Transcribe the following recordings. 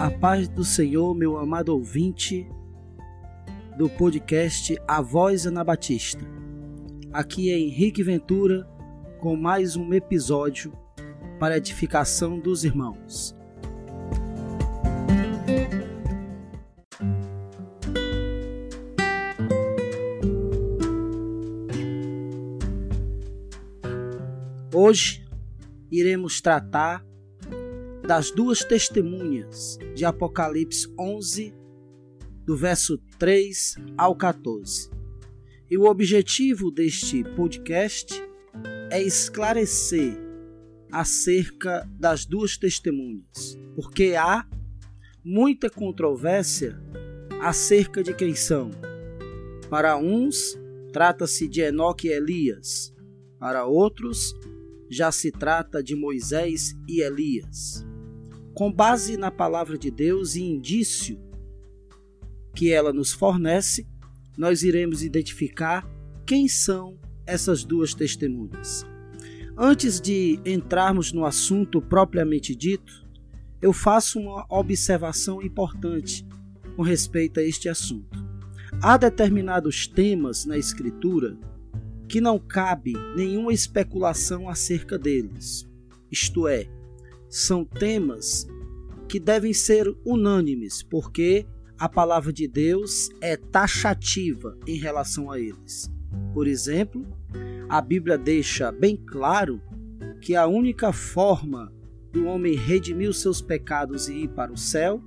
A paz do Senhor, meu amado ouvinte do podcast A Voz Anabatista. Aqui é Henrique Ventura com mais um episódio para edificação dos irmãos. Hoje iremos tratar das duas testemunhas de Apocalipse 11, do verso 3 ao 14. E o objetivo deste podcast é esclarecer acerca das duas testemunhas, porque há muita controvérsia acerca de quem são. Para uns, trata-se de Enoque e Elias, para outros, já se trata de Moisés e Elias com base na palavra de Deus e indício que ela nos fornece, nós iremos identificar quem são essas duas testemunhas. Antes de entrarmos no assunto propriamente dito, eu faço uma observação importante com respeito a este assunto. Há determinados temas na Escritura que não cabe nenhuma especulação acerca deles. Isto é, são temas que devem ser unânimes, porque a palavra de Deus é taxativa em relação a eles. Por exemplo, a Bíblia deixa bem claro que a única forma do homem redimir os seus pecados e ir para o céu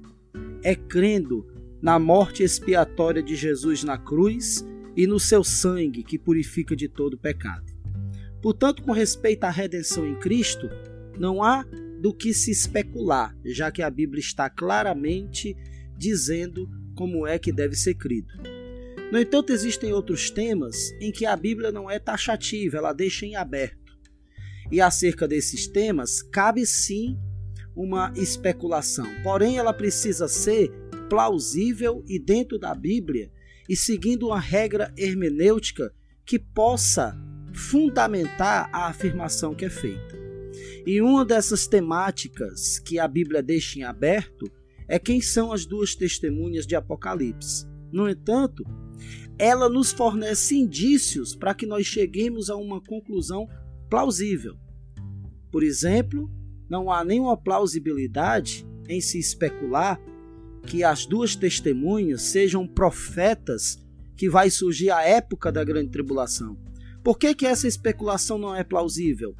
é crendo na morte expiatória de Jesus na cruz e no seu sangue que purifica de todo pecado. Portanto, com respeito à redenção em Cristo, não há do que se especular, já que a Bíblia está claramente dizendo como é que deve ser crido. No entanto, existem outros temas em que a Bíblia não é taxativa, ela deixa em aberto. E acerca desses temas, cabe sim uma especulação, porém ela precisa ser plausível e dentro da Bíblia e seguindo uma regra hermenêutica que possa fundamentar a afirmação que é feita. E uma dessas temáticas que a Bíblia deixa em aberto é quem são as duas testemunhas de Apocalipse. No entanto, ela nos fornece indícios para que nós cheguemos a uma conclusão plausível. Por exemplo, não há nenhuma plausibilidade em se especular que as duas testemunhas sejam profetas que vai surgir a época da grande tribulação. Por que, que essa especulação não é plausível?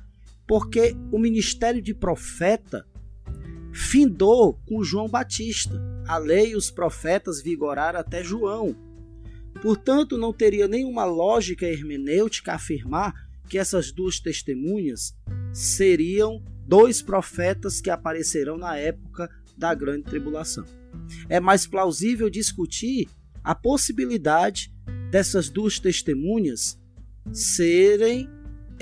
Porque o ministério de profeta findou com João Batista. A lei e os profetas vigoraram até João. Portanto, não teria nenhuma lógica hermenêutica afirmar que essas duas testemunhas seriam dois profetas que aparecerão na época da grande tribulação. É mais plausível discutir a possibilidade dessas duas testemunhas serem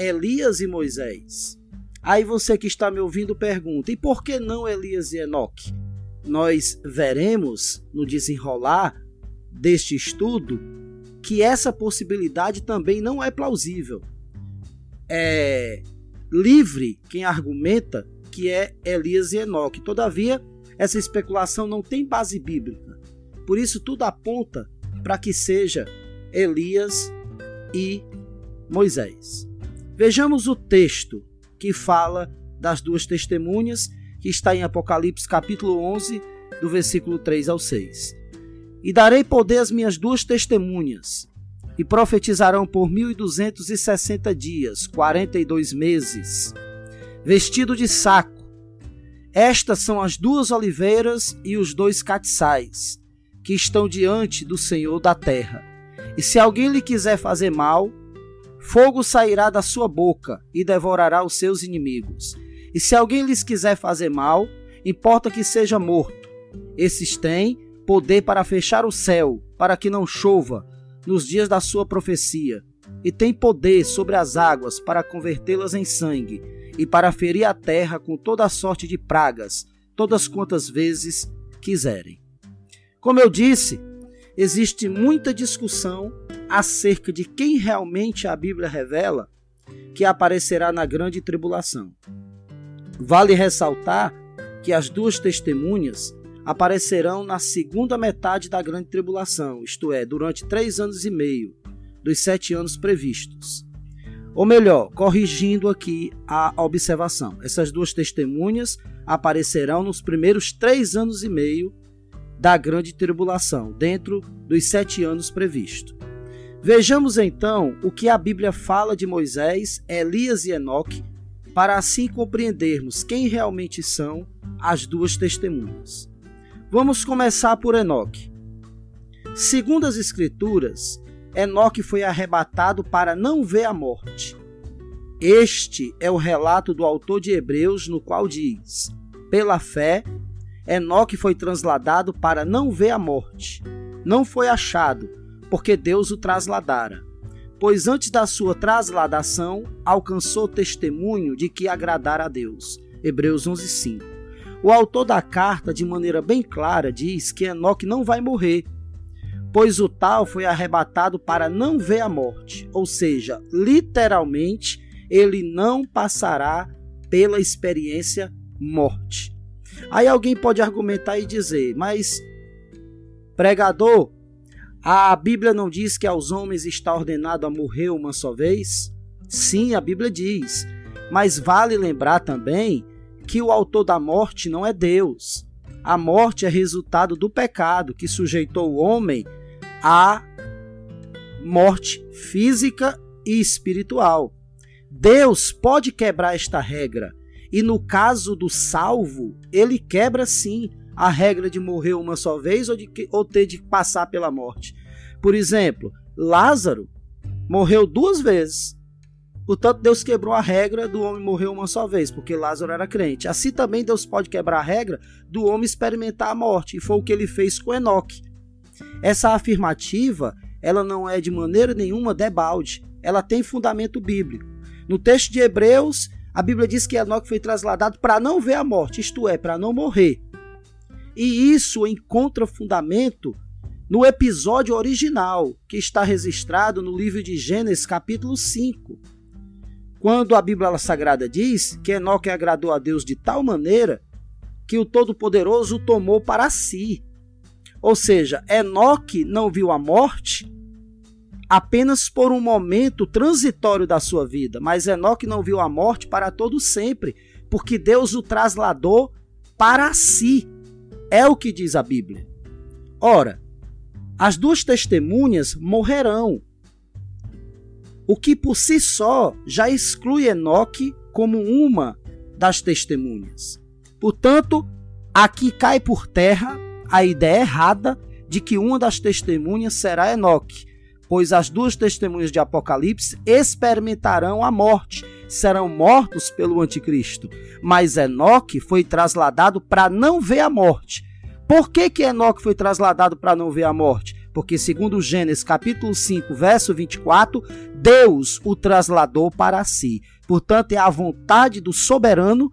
Elias e Moisés. Aí você que está me ouvindo pergunta: e por que não Elias e Enoque? Nós veremos no desenrolar deste estudo que essa possibilidade também não é plausível. É livre quem argumenta que é Elias e Enoque. Todavia, essa especulação não tem base bíblica. Por isso, tudo aponta para que seja Elias e Moisés. Vejamos o texto que fala das duas testemunhas, que está em Apocalipse capítulo 11, do versículo 3 ao 6. E darei poder às minhas duas testemunhas, e profetizarão por mil e duzentos e sessenta dias, quarenta e dois meses, vestido de saco. Estas são as duas oliveiras e os dois catiçais, que estão diante do Senhor da terra. E se alguém lhe quiser fazer mal, Fogo sairá da sua boca e devorará os seus inimigos. E se alguém lhes quiser fazer mal, importa que seja morto. Esses têm poder para fechar o céu, para que não chova nos dias da sua profecia, e tem poder sobre as águas para convertê-las em sangue, e para ferir a terra com toda a sorte de pragas, todas quantas vezes quiserem. Como eu disse, existe muita discussão acerca de quem realmente a Bíblia revela que aparecerá na grande tribulação. Vale ressaltar que as duas testemunhas aparecerão na segunda metade da grande tribulação, isto é, durante três anos e meio dos sete anos previstos. Ou melhor, corrigindo aqui a observação, essas duas testemunhas aparecerão nos primeiros três anos e meio da grande tribulação, dentro dos sete anos previstos. Vejamos então o que a Bíblia fala de Moisés, Elias e Enoque, para assim compreendermos quem realmente são as duas testemunhas. Vamos começar por Enoque. Segundo as Escrituras, Enoque foi arrebatado para não ver a morte. Este é o relato do autor de Hebreus, no qual diz: Pela fé, Enoque foi transladado para não ver a morte. Não foi achado, porque Deus o trasladara. Pois antes da sua trasladação, alcançou testemunho de que agradara a Deus. Hebreus 11:5. O autor da carta, de maneira bem clara, diz que Enoque não vai morrer, pois o tal foi arrebatado para não ver a morte, ou seja, literalmente, ele não passará pela experiência morte. Aí alguém pode argumentar e dizer, mas pregador, a Bíblia não diz que aos homens está ordenado a morrer uma só vez? Sim, a Bíblia diz. Mas vale lembrar também que o autor da morte não é Deus. A morte é resultado do pecado que sujeitou o homem à morte física e espiritual. Deus pode quebrar esta regra, e no caso do salvo, ele quebra sim a regra de morrer uma só vez ou, de, ou ter de passar pela morte. Por exemplo, Lázaro morreu duas vezes Portanto, Deus quebrou a regra do homem morrer uma só vez, porque Lázaro era crente. Assim também Deus pode quebrar a regra do homem experimentar a morte, e foi o que ele fez com Enoque. Essa afirmativa, ela não é de maneira nenhuma debalde, ela tem fundamento bíblico. No texto de Hebreus, a Bíblia diz que Enoque foi trasladado para não ver a morte, isto é, para não morrer. E isso encontra fundamento no episódio original, que está registrado no livro de Gênesis, capítulo 5 quando a Bíblia Sagrada diz que Enoque agradou a Deus de tal maneira que o Todo-Poderoso o tomou para si. Ou seja, Enoque não viu a morte apenas por um momento transitório da sua vida, mas Enoque não viu a morte para todo sempre, porque Deus o trasladou para si. É o que diz a Bíblia. Ora, as duas testemunhas morrerão, o que por si só já exclui Enoque como uma das testemunhas. Portanto, aqui cai por terra a ideia errada de que uma das testemunhas será Enoque, pois as duas testemunhas de Apocalipse experimentarão a morte, serão mortos pelo anticristo. Mas Enoque foi trasladado para não ver a morte. Por que que Enoque foi trasladado para não ver a morte? porque segundo Gênesis capítulo 5, verso 24, Deus o trasladou para si. Portanto, é a vontade do soberano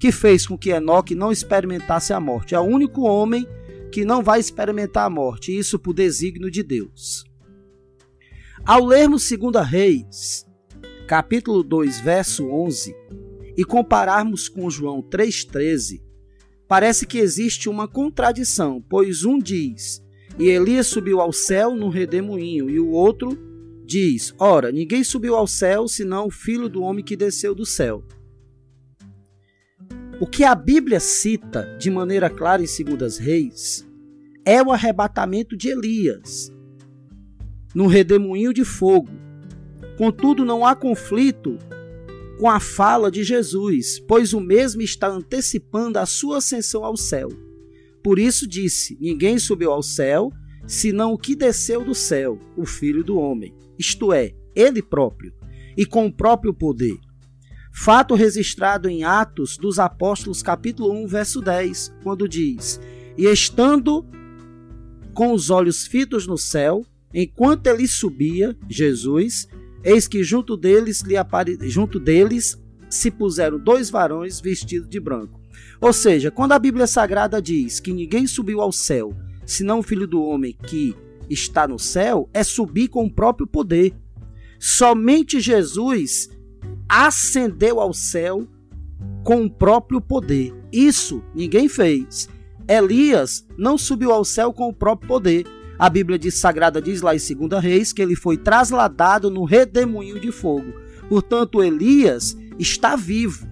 que fez com que Enoque não experimentasse a morte. É o único homem que não vai experimentar a morte, isso por desígnio de Deus. Ao lermos 2 Reis, capítulo 2, verso 11, e compararmos com João 3,13, parece que existe uma contradição, pois um diz e Elias subiu ao céu num redemoinho, e o outro diz: Ora, ninguém subiu ao céu senão o filho do homem que desceu do céu. O que a Bíblia cita de maneira clara em Segundas Reis é o arrebatamento de Elias num redemoinho de fogo. Contudo, não há conflito com a fala de Jesus, pois o mesmo está antecipando a sua ascensão ao céu. Por isso disse: Ninguém subiu ao céu, senão o que desceu do céu, o Filho do Homem, isto é, ele próprio, e com o próprio poder. Fato registrado em Atos dos Apóstolos, capítulo 1, verso 10, quando diz: E estando com os olhos fitos no céu, enquanto ele subia, Jesus, eis que junto deles, lhe apare... junto deles se puseram dois varões vestidos de branco ou seja, quando a Bíblia Sagrada diz que ninguém subiu ao céu, senão o Filho do Homem que está no céu, é subir com o próprio poder. Somente Jesus ascendeu ao céu com o próprio poder. Isso ninguém fez. Elias não subiu ao céu com o próprio poder. A Bíblia diz, Sagrada diz lá em 2 Reis que ele foi trasladado no redemoinho de fogo. Portanto, Elias está vivo.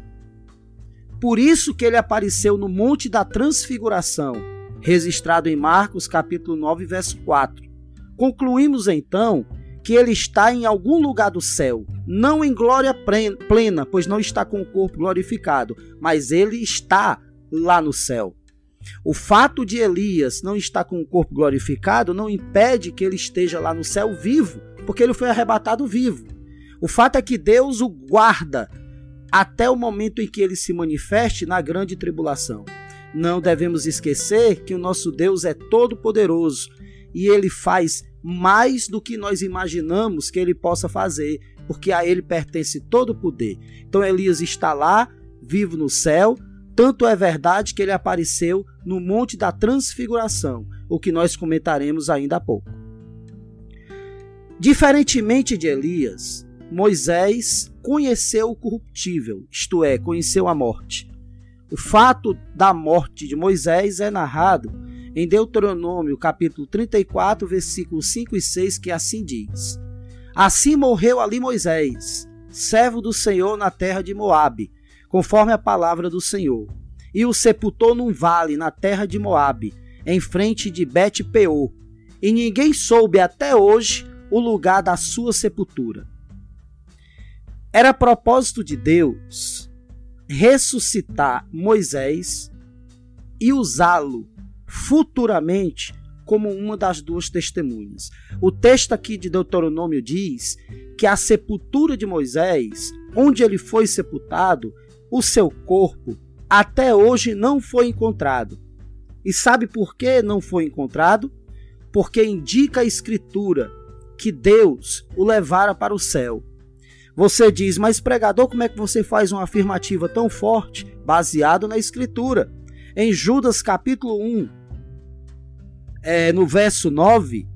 Por isso que ele apareceu no Monte da Transfiguração, registrado em Marcos capítulo 9, verso 4. Concluímos então que ele está em algum lugar do céu, não em glória plena, pois não está com o corpo glorificado, mas ele está lá no céu. O fato de Elias não estar com o corpo glorificado não impede que ele esteja lá no céu vivo, porque ele foi arrebatado vivo. O fato é que Deus o guarda até o momento em que ele se manifeste na grande tribulação. Não devemos esquecer que o nosso Deus é todo-poderoso e ele faz mais do que nós imaginamos que ele possa fazer, porque a ele pertence todo o poder. Então Elias está lá, vivo no céu, tanto é verdade que ele apareceu no Monte da Transfiguração, o que nós comentaremos ainda há pouco. Diferentemente de Elias, Moisés conheceu o corruptível, isto é, conheceu a morte. O fato da morte de Moisés é narrado em Deuteronômio, capítulo 34, versículos 5 e 6, que assim diz: Assim morreu ali Moisés, servo do Senhor na terra de Moabe, conforme a palavra do Senhor, e o sepultou num vale na terra de Moabe, em frente de Bet-peor, e ninguém soube até hoje o lugar da sua sepultura. Era propósito de Deus ressuscitar Moisés e usá-lo futuramente como uma das duas testemunhas. O texto aqui de Deuteronômio diz que a sepultura de Moisés, onde ele foi sepultado, o seu corpo até hoje não foi encontrado. E sabe por que não foi encontrado? Porque indica a Escritura que Deus o levara para o céu. Você diz, mas pregador, como é que você faz uma afirmativa tão forte baseado na Escritura? Em Judas capítulo 1, é, no verso 9,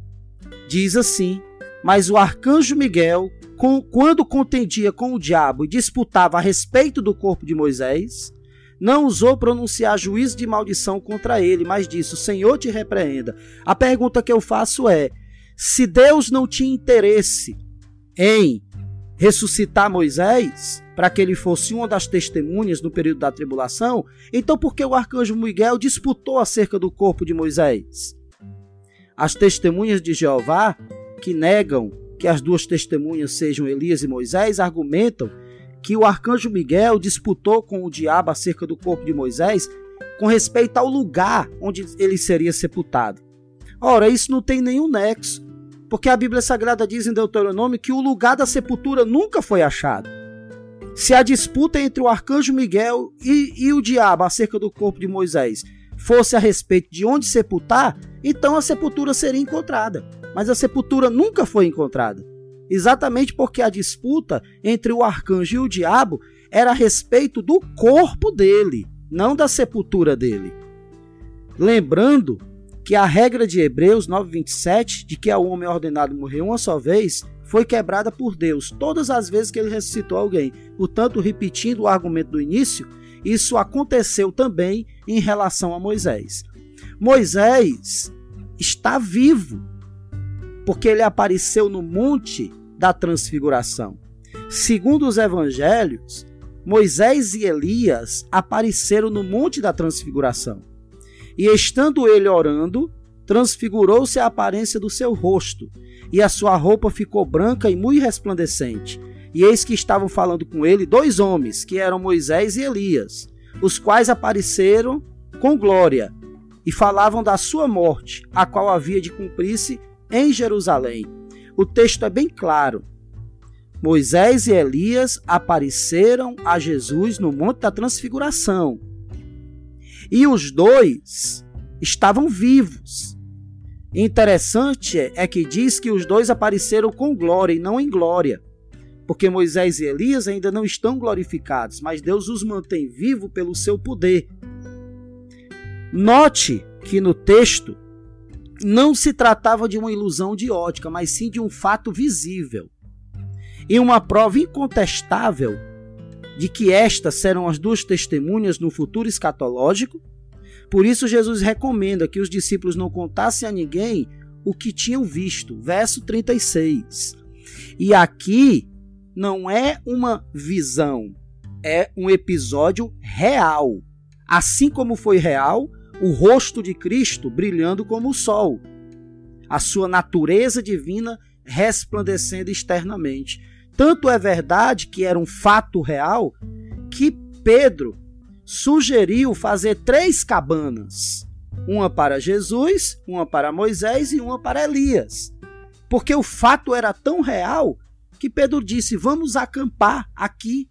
diz assim: Mas o arcanjo Miguel, com, quando contendia com o diabo e disputava a respeito do corpo de Moisés, não usou pronunciar juízo de maldição contra ele, mas disse: O Senhor te repreenda. A pergunta que eu faço é: se Deus não tinha interesse em ressuscitar Moisés, para que ele fosse uma das testemunhas no período da tribulação, então por que o arcanjo Miguel disputou acerca do corpo de Moisés? As testemunhas de Jeová, que negam que as duas testemunhas sejam Elias e Moisés, argumentam que o arcanjo Miguel disputou com o diabo acerca do corpo de Moisés com respeito ao lugar onde ele seria sepultado. Ora, isso não tem nenhum nexo porque a Bíblia Sagrada diz em Deuteronômio que o lugar da sepultura nunca foi achado. Se a disputa entre o arcanjo Miguel e, e o diabo acerca do corpo de Moisés fosse a respeito de onde sepultar, então a sepultura seria encontrada. Mas a sepultura nunca foi encontrada. Exatamente porque a disputa entre o arcanjo e o diabo era a respeito do corpo dele, não da sepultura dele. Lembrando que a regra de Hebreus 9:27 de que ao homem ordenado morrer uma só vez foi quebrada por Deus todas as vezes que ele ressuscitou alguém. Portanto, repetindo o argumento do início, isso aconteceu também em relação a Moisés. Moisés está vivo porque ele apareceu no monte da transfiguração. Segundo os evangelhos, Moisés e Elias apareceram no monte da transfiguração. E estando ele orando, transfigurou-se a aparência do seu rosto, e a sua roupa ficou branca e muito resplandecente. E eis que estavam falando com ele dois homens, que eram Moisés e Elias, os quais apareceram com glória e falavam da sua morte, a qual havia de cumprir-se em Jerusalém. O texto é bem claro. Moisés e Elias apareceram a Jesus no Monte da Transfiguração. E os dois estavam vivos. Interessante é que diz que os dois apareceram com glória e não em glória. Porque Moisés e Elias ainda não estão glorificados, mas Deus os mantém vivos pelo seu poder. Note que no texto não se tratava de uma ilusão de ótica, mas sim de um fato visível. E uma prova incontestável de que estas serão as duas testemunhas no futuro escatológico, Por isso, Jesus recomenda que os discípulos não contassem a ninguém o que tinham visto. Verso 36. E aqui não é uma visão, é um episódio real. Assim como foi real o rosto de Cristo brilhando como o sol, a sua natureza divina resplandecendo externamente. Tanto é verdade que era um fato real que Pedro sugeriu fazer três cabanas: uma para Jesus, uma para Moisés e uma para Elias. Porque o fato era tão real que Pedro disse: Vamos acampar aqui.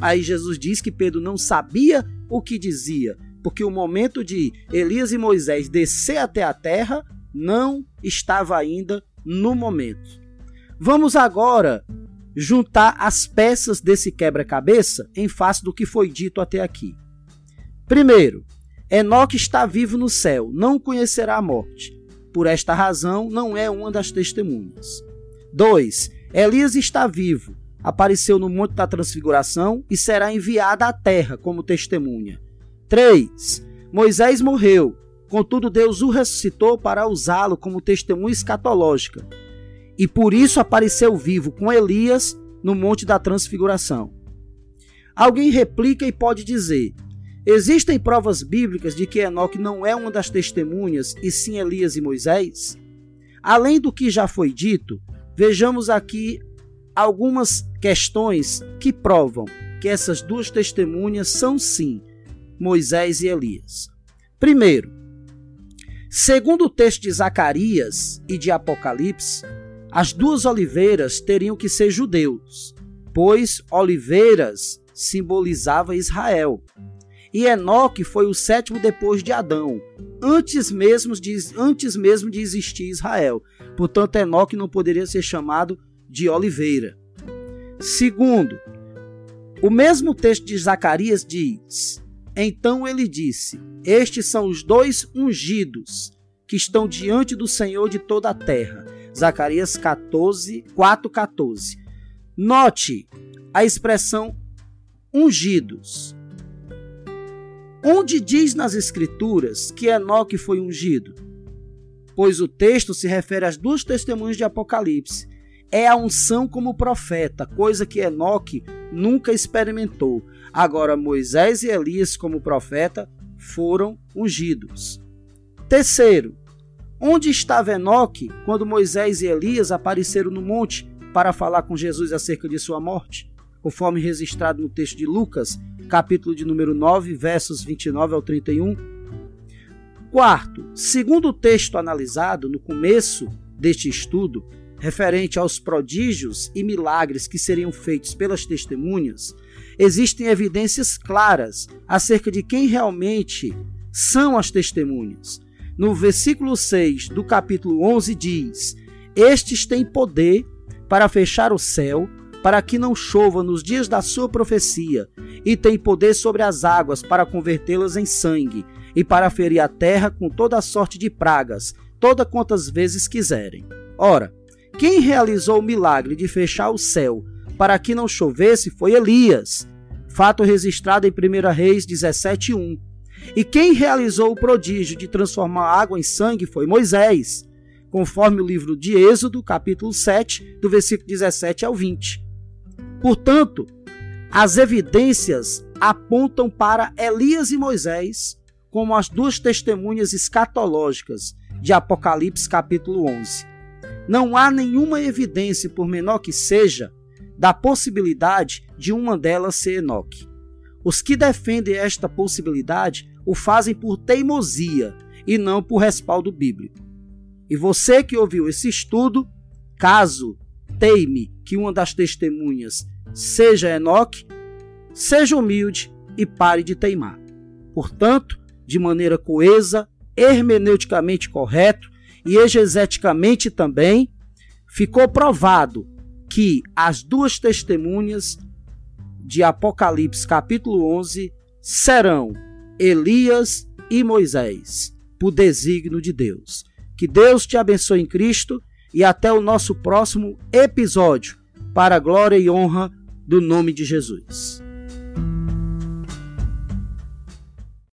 Aí Jesus diz que Pedro não sabia o que dizia, porque o momento de Elias e Moisés descer até a terra não estava ainda no momento. Vamos agora juntar as peças desse quebra-cabeça em face do que foi dito até aqui. Primeiro, Enoque está vivo no céu, não conhecerá a morte. Por esta razão, não é uma das testemunhas. 2. Elias está vivo, apareceu no Monte da Transfiguração e será enviado à terra como testemunha. 3. Moisés morreu, contudo Deus o ressuscitou para usá-lo como testemunha escatológica. E por isso apareceu vivo com Elias no Monte da Transfiguração. Alguém replica e pode dizer: Existem provas bíblicas de que Enoque não é uma das testemunhas, e sim Elias e Moisés? Além do que já foi dito, vejamos aqui algumas questões que provam que essas duas testemunhas são sim Moisés e Elias. Primeiro, segundo o texto de Zacarias e de Apocalipse, as duas oliveiras teriam que ser judeus, pois oliveiras simbolizava Israel. E Enoque foi o sétimo depois de Adão, antes mesmo de, antes mesmo de existir Israel. Portanto, Enoque não poderia ser chamado de oliveira. Segundo, o mesmo texto de Zacarias diz: Então ele disse: Estes são os dois ungidos que estão diante do Senhor de toda a terra. Zacarias 14, 4, 14. Note a expressão ungidos. Onde diz nas Escrituras que Enoque foi ungido? Pois o texto se refere às duas testemunhas de Apocalipse é a unção como profeta, coisa que Enoque nunca experimentou. Agora, Moisés e Elias, como profeta, foram ungidos. Terceiro, onde estava Enoque quando Moisés e Elias apareceram no monte para falar com Jesus acerca de sua morte? Conforme registrado no texto de Lucas, capítulo de número 9, versos 29 ao 31. Quarto, segundo o texto analisado no começo deste estudo, referente aos prodígios e milagres que seriam feitos pelas testemunhas, existem evidências claras acerca de quem realmente são as testemunhas. No versículo 6 do capítulo 11 diz: Estes têm poder para fechar o céu, para que não chova nos dias da sua profecia, e têm poder sobre as águas para convertê-las em sangue, e para ferir a terra com toda a sorte de pragas, toda quantas vezes quiserem. Ora, quem realizou o milagre de fechar o céu para que não chovesse foi Elias, fato registrado em 1 Reis 17:1. E quem realizou o prodígio de transformar água em sangue foi Moisés, conforme o livro de Êxodo, capítulo 7, do versículo 17 ao 20. Portanto, as evidências apontam para Elias e Moisés como as duas testemunhas escatológicas de Apocalipse capítulo 11 não há nenhuma evidência, por menor que seja, da possibilidade de uma delas ser Enoque. Os que defendem esta possibilidade o fazem por teimosia e não por respaldo bíblico. E você que ouviu esse estudo, caso teime que uma das testemunhas seja Enoque, seja humilde e pare de teimar. Portanto, de maneira coesa, hermeneuticamente correto, e exegeticamente também ficou provado que as duas testemunhas de Apocalipse capítulo 11 serão Elias e Moisés, por desígnio de Deus. Que Deus te abençoe em Cristo e até o nosso próximo episódio, para a glória e honra do nome de Jesus.